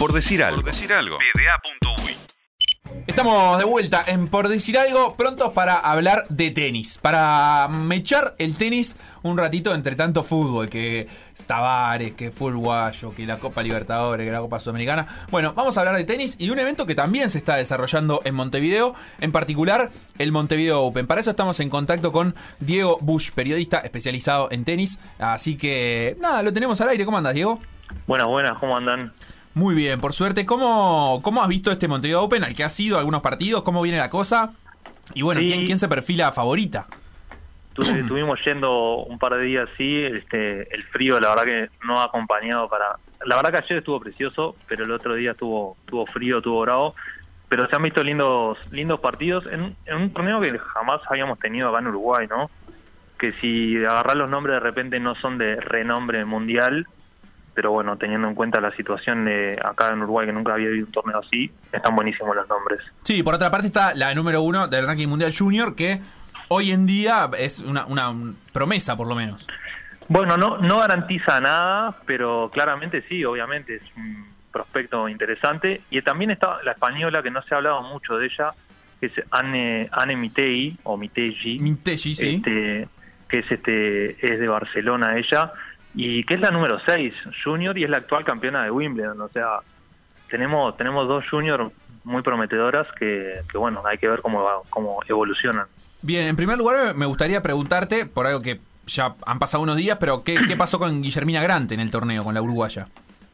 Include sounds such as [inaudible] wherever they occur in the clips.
Por decir algo. Por decir algo. Estamos de vuelta en Por Decir Algo, prontos para hablar de tenis, para mechar el tenis un ratito entre tanto fútbol, que Tavares, que fue uruguayo, que la Copa Libertadores, que la Copa Sudamericana. Bueno, vamos a hablar de tenis y de un evento que también se está desarrollando en Montevideo, en particular el Montevideo Open. Para eso estamos en contacto con Diego Bush, periodista especializado en tenis. Así que, nada, lo tenemos al aire. ¿Cómo andas, Diego? Buenas, buenas, ¿cómo andan? Muy bien, por suerte. ¿Cómo, cómo has visto este Montevideo Open al que has ido algunos partidos? ¿Cómo viene la cosa? Y bueno, ¿quién, ¿quién se perfila favorita? estuvimos yendo un par de días así, este, el frío la verdad que no ha acompañado para... La verdad que ayer estuvo precioso, pero el otro día estuvo, estuvo frío, estuvo bravo, pero se han visto lindos lindos partidos en, en un torneo que jamás habíamos tenido acá en Uruguay, ¿no? Que si agarrar los nombres de repente no son de renombre mundial, pero bueno, teniendo en cuenta la situación de acá en Uruguay, que nunca había habido un torneo así, están buenísimos los nombres. Sí, por otra parte está la número uno del ranking mundial junior, que hoy en día es una, una promesa, por lo menos. Bueno, no, no garantiza nada, pero claramente sí, obviamente es un prospecto interesante. Y también está la española, que no se ha hablado mucho de ella, que es Anne, Anne Mitei, o Mitegi. Mitegi, sí. Este, que es, este, es de Barcelona ella y que es la número 6 junior y es la actual campeona de Wimbledon. O sea, tenemos tenemos dos juniors muy prometedoras que, que bueno, hay que ver cómo, cómo evolucionan. Bien, en primer lugar me gustaría preguntarte, por algo que ya han pasado unos días, pero ¿qué, qué pasó con Guillermina Grante en el torneo, con la uruguaya?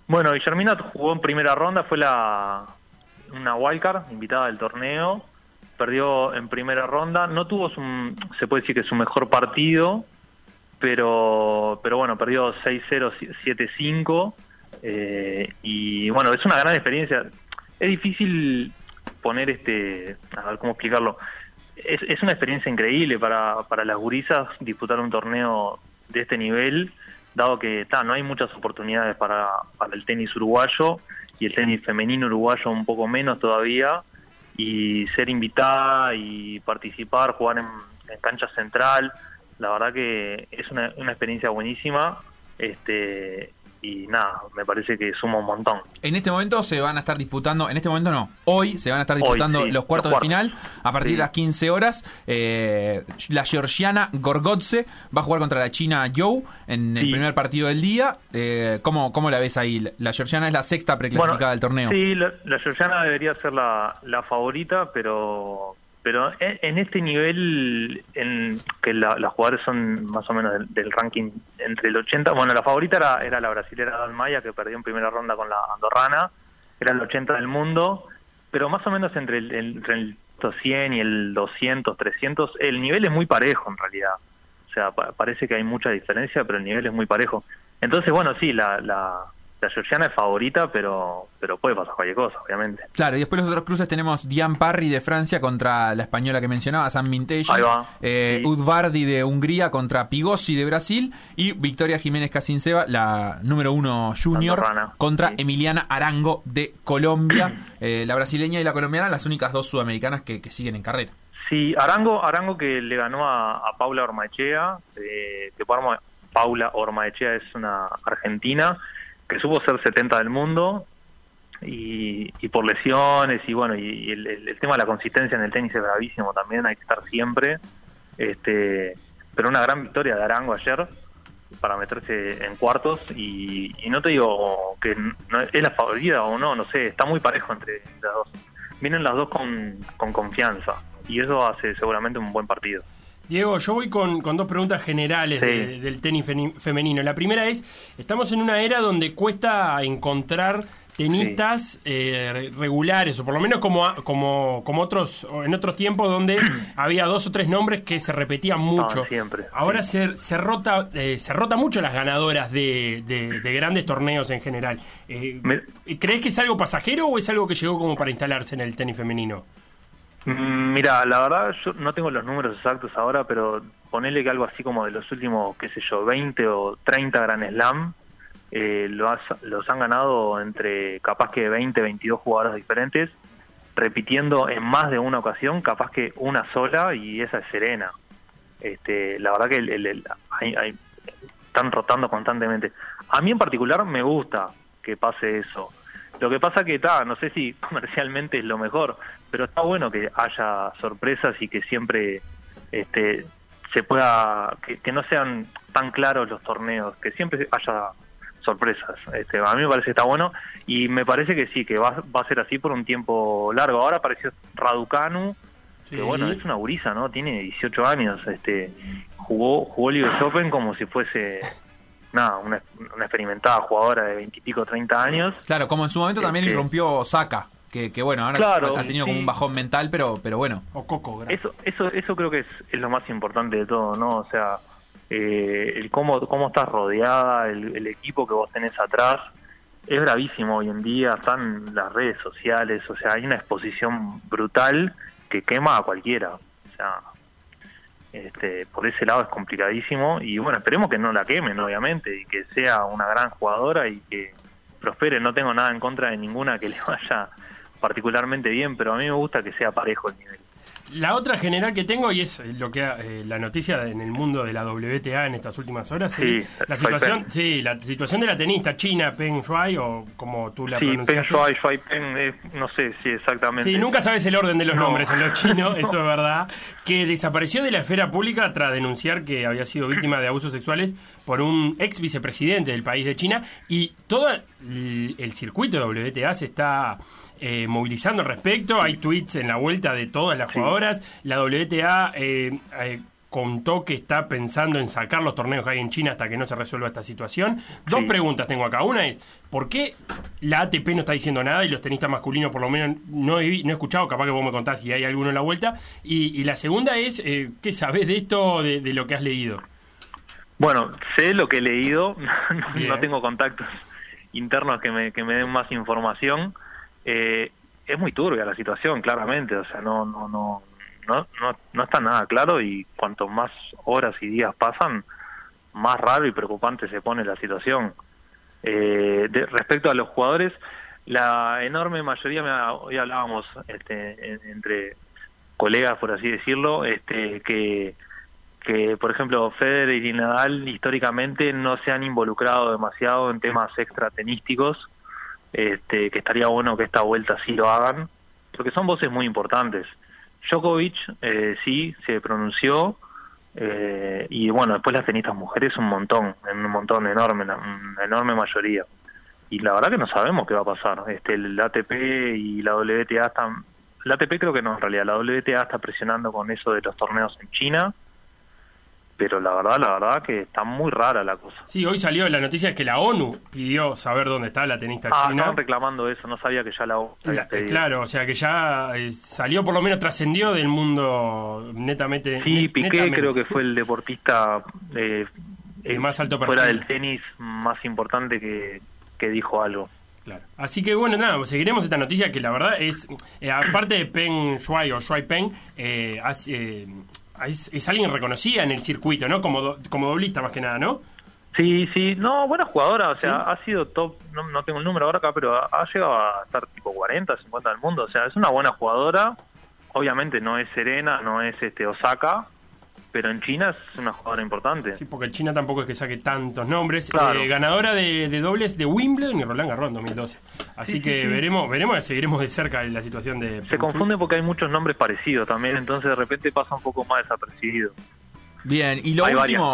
Bueno, Guillermina jugó en primera ronda, fue la una wildcard, invitada del torneo, perdió en primera ronda, no tuvo, su, se puede decir que su mejor partido, pero, pero bueno, perdió 6-0, 7-5. Eh, y bueno, es una gran experiencia. Es difícil poner este, a ver cómo explicarlo. Es, es una experiencia increíble para, para las gurisas disputar un torneo de este nivel, dado que ta, no hay muchas oportunidades para, para el tenis uruguayo y el tenis femenino uruguayo un poco menos todavía. Y ser invitada y participar, jugar en, en cancha central, la verdad que es una, una experiencia buenísima. Este, y nada, me parece que suma un montón. En este momento se van a estar disputando, en este momento no, hoy se van a estar disputando los, cuartos de final a partir de las 15 horas. Eh, la georgiana Gorgotze va a jugar contra la china Joe en el primer partido del día. Eh, ¿cómo, ¿Cómo la ves ahí? La georgiana es la sexta preclasificada del torneo. Sí, la, la georgiana debería ser la, la favorita, pero pero en, este nivel en que la, jugadores son más o menos del, ranking entre el 80, bueno, la favorita era, era la brasilera Dalmaya que perdió en primera ronda con la andorrana, era el 80 del mundo, pero más o menos entre el, entre el 100 y el 200, 300, el nivel es muy parejo en realidad. O sea, parece que hay mucha diferencia, pero el nivel es muy parejo. Entonces, bueno, sí, la, la, la georgiana es favorita, pero pero puede pasar cualquier cosa, obviamente. Claro, y después los otros cruces tenemos Diane Parry de Francia contra la española que mencionaba, San Mintegi, eh, Udvardi de Hungría contra Pigossi de Brasil. Y Victoria Jiménez Casinceva, la número uno junior, contra Emiliana Arango de Colombia. [clears throat] Eh, la brasileña y la colombiana, las únicas dos sudamericanas que, siguen en carrera. Sí, Arango, Arango que le ganó a, Paula Ormaechea, eh, que Paula Ormaechea es una argentina que supo ser 70 del mundo y, por lesiones y bueno, y, el, tema de la consistencia en el tenis es gravísimo también, hay que estar siempre. Este, pero una gran victoria de Arango ayer para meterse en cuartos y, no te digo que no, es la favorita o no, no sé, está muy parejo entre las dos. Vienen las dos con confianza y eso hace seguramente un buen partido. Diego, yo voy con, dos preguntas generales del tenis femenino. La primera es, estamos en una era donde cuesta encontrar tenistas eh, regulares, o por lo menos como, como, como otros en otros tiempos donde [clears throat] había dos o tres nombres que se repetían mucho. siempre. Ahora se, se, rota eh, se rota mucho las ganadoras de, de, grandes torneos en general. Eh, ¿Crees que es algo pasajero o es algo que llegó como para instalarse en el tenis femenino? Mm, mira, la verdad yo no tengo los números exactos ahora, pero ponele que algo así como de los últimos, qué sé yo, 20 o 30 Grand Slam, eh, los han ganado entre capaz que 20, 22 jugadoras diferentes, repitiendo en más de una ocasión, capaz que una sola y esa es Serena. Este, la verdad que el, están rotando constantemente. A mí en particular me gusta que pase eso. Lo que pasa que está, no sé si [laughs] comercialmente es lo mejor, pero está bueno que haya sorpresas y que siempre este, se pueda, que, no sean tan claros los torneos, que siempre haya sorpresas. Este, a mí me parece que está bueno y me parece que sí, que va, va a ser así por un tiempo largo. Ahora apareció Raducanu, que bueno, es una gurisa, ¿no? Tiene 18 años, este, jugó, jugó el US Open como si fuese nada, una, experimentada jugadora de 20 y pico, 30 años. Claro, como en su momento también este, irrumpió Osaka. Que, que bueno, ahora ha tenido como un bajón mental, pero pero bueno. O Coco, Eso, eso, eso creo que es, es, lo más importante de todo, ¿no? O sea, eh, el cómo, cómo estás rodeada, el, equipo que vos tenés atrás, es bravísimo hoy en día, están las redes sociales, o sea, hay una exposición brutal que quema a cualquiera. O sea, este, por ese lado es complicadísimo y bueno, esperemos que no la quemen, obviamente, y que sea una gran jugadora y que prospere. No tengo nada en contra de ninguna que le vaya particularmente bien, pero a mí me gusta que sea parejo el nivel. La otra general que tengo, y es lo que eh, la noticia en el mundo de la WTA en estas últimas horas, sí, la situación, sí, la situación de la tenista china Peng Shuai, o como tú la sí, pronunciaste. Peng Shuai, Shuai Peng, no sé si exactamente. Sí, nunca sabes el orden de los nombres en los chinos, [laughs] eso es verdad, que desapareció de la esfera pública tras denunciar que había sido víctima de abusos sexuales por un ex vicepresidente del país de China, y todo el circuito de WTA se está eh, movilizando al respecto. Hay tweets en la vuelta de todas las jugadoras. La WTA eh, eh, contó que está pensando en sacar los torneos que hay en China hasta que no se resuelva esta situación. Dos preguntas tengo acá. Una es, ¿por qué la ATP no está diciendo nada y los tenistas masculinos por lo menos no he, no he escuchado? Capaz que vos me contás si hay alguno en la vuelta. Y, la segunda es, ¿qué sabés de esto, de, lo que has leído? Bueno, sé lo que he leído, [laughs] no, tengo contactos internos que me, que me den más información. Eh, es muy turbia la situación, claramente, o sea, no, no, no, no, no, está nada claro y cuanto más horas y días pasan, más raro y preocupante se pone la situación. Eh, respecto a los jugadores, la enorme mayoría, hoy hablábamos este, entre colegas, por así decirlo, este, que, que, por ejemplo, Federer y Nadal históricamente no se han involucrado demasiado en temas extratenísticos este, que estaría bueno que esta vuelta sí lo hagan, porque son voces muy importantes. Djokovic eh, sí se pronunció, eh, y bueno, después las tenistas mujeres un montón, un montón enorme, una enorme mayoría. Y la verdad que no sabemos qué va a pasar. Este, el ATP y la WTA están... La ATP creo que no, en realidad. La WTA está presionando con eso de los torneos en China pero la verdad, la verdad que está muy rara la cosa. Sí, hoy salió la noticia que la ONU pidió saber dónde está la tenista ah, china. estaban reclamando eso, no sabía que ya la ONU pedido. Claro, o sea que ya eh, salió, por lo menos trascendió del mundo netamente. Sí, Piqué creo que fue el deportista eh, el más alto perfil. fuera del tenis más importante que, que dijo algo. Claro. Así que bueno, nada, seguiremos esta noticia que la verdad es, eh, aparte de Peng Shuai o Shuai Peng, eh, eh, es, alguien reconocida en el circuito, ¿no? Como, como doblista más que nada, ¿no? Sí, sí, no, buena jugadora, o sea, ha sido top, no, tengo el número ahora acá, pero ha, llegado a estar tipo 40, 50 del mundo, o sea, es una buena jugadora, obviamente no es Serena, no es este Osaka, pero en China es una jugadora importante. Sí, porque en China tampoco es que saque tantos nombres. Eh, ganadora de, dobles de Wimbledon y Roland Garros en 2012. Así que veremos, veremos, seguiremos de cerca la situación de... Se confunde porque hay muchos nombres parecidos también, entonces de repente pasa un poco más desapercibido. Bien, y lo último,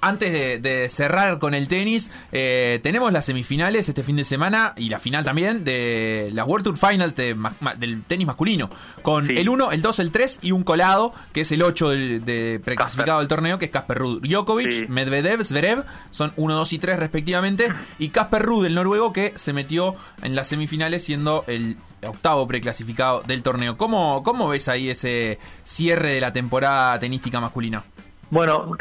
antes de, cerrar con el tenis, eh, tenemos las semifinales este fin de semana y la final también de la World Tour Finals del tenis masculino, con el 1, el 2, el 3 y un colado, que es el 8 de, preclasificado del torneo, que es Casper Ruud. Djokovic, Medvedev, Zverev, son 1, 2 y 3 respectivamente, y Casper Ruud, el noruego, que se metió en las semifinales siendo el octavo preclasificado del torneo. ¿Cómo, cómo ves ahí ese cierre de la temporada tenística masculina? Bueno,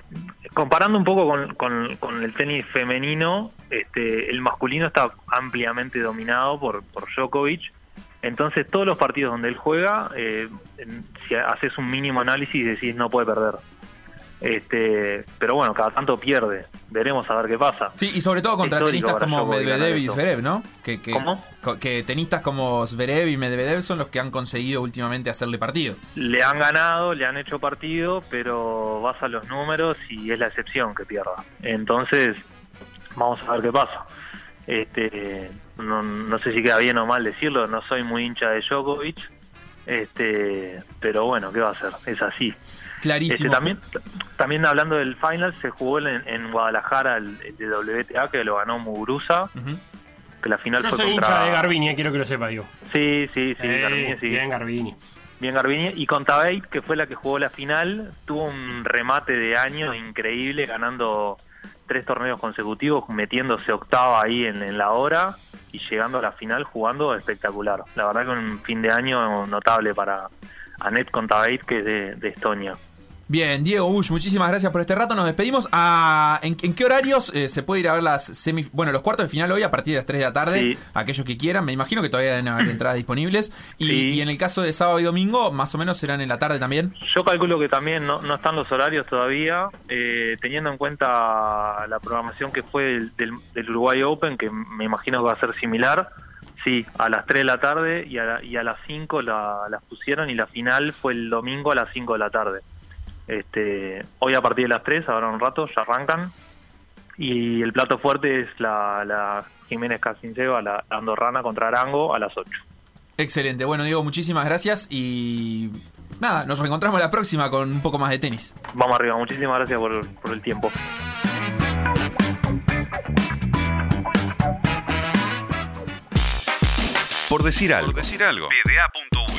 comparando un poco con, el tenis femenino, este, el masculino está ampliamente dominado por, por Djokovic. Entonces, todos los partidos donde él juega, eh, si haces un mínimo análisis, decís no puede perder. Este, pero bueno, cada tanto pierde. Veremos a ver qué pasa. Sí, y sobre todo contra tenistas como Medvedev y Zverev, ¿no? Que, que, ¿Cómo? Que tenistas como Zverev y Medvedev son los que han conseguido últimamente hacerle partido. Le han ganado, le han hecho partido, pero vas a los números y es la excepción que pierda. Entonces, vamos a ver qué pasa. Este, no, no sé si queda bien o mal decirlo, no soy muy hincha de Djokovic, este, pero bueno, ¿qué va a hacer? Es así. Clarísimo. Este, también, también hablando del final, se jugó en, en Guadalajara el, el de WTA que lo ganó Muguruza, que la final Yo fue soy contra... hincha de Garbini, eh, quiero que lo sepa, digo. Sí, sí, sí, Eh, Garbini, sí. Bien, Garbini. Bien Garbini. Y con Tabate, que fue la que jugó la final, tuvo un remate de año increíble, ganando tres torneos consecutivos, metiéndose octava ahí en, en la hora y llegando a la final jugando espectacular. La verdad que un fin de año notable para Anet Contabate, que es de, de Estonia. Bien, Diego Bush, muchísimas gracias por este rato. Nos despedimos. Ah, ¿en, en qué horarios eh, se puede ir a ver las semi, bueno, los cuartos de final hoy a partir de las 3 de la tarde? Sí. Aquellos que quieran. Me imagino que todavía deben haber [clears throat] entradas disponibles. Y, Sí. y en el caso de sábado y domingo, más o menos serán en la tarde también. Yo calculo que también no, no están los horarios todavía, eh, teniendo en cuenta la programación que fue del, del- del Uruguay Open, que me imagino que va a ser similar. Sí, a las 3 de la tarde y a, la- y a las 5 la, las pusieron y la final fue el domingo a las 5 de la tarde. Este, hoy a partir de las 3, ahora un rato, ya arrancan. Y el plato fuerte es la, la Jiménez Casinceva, la, la andorrana contra Arango a las 8. Excelente. Bueno, Diego, muchísimas gracias. Y nada, nos reencontramos la próxima con un poco más de tenis. Vamos arriba, muchísimas gracias por, por el tiempo. Por decir algo. Por decir algo. PDA.uy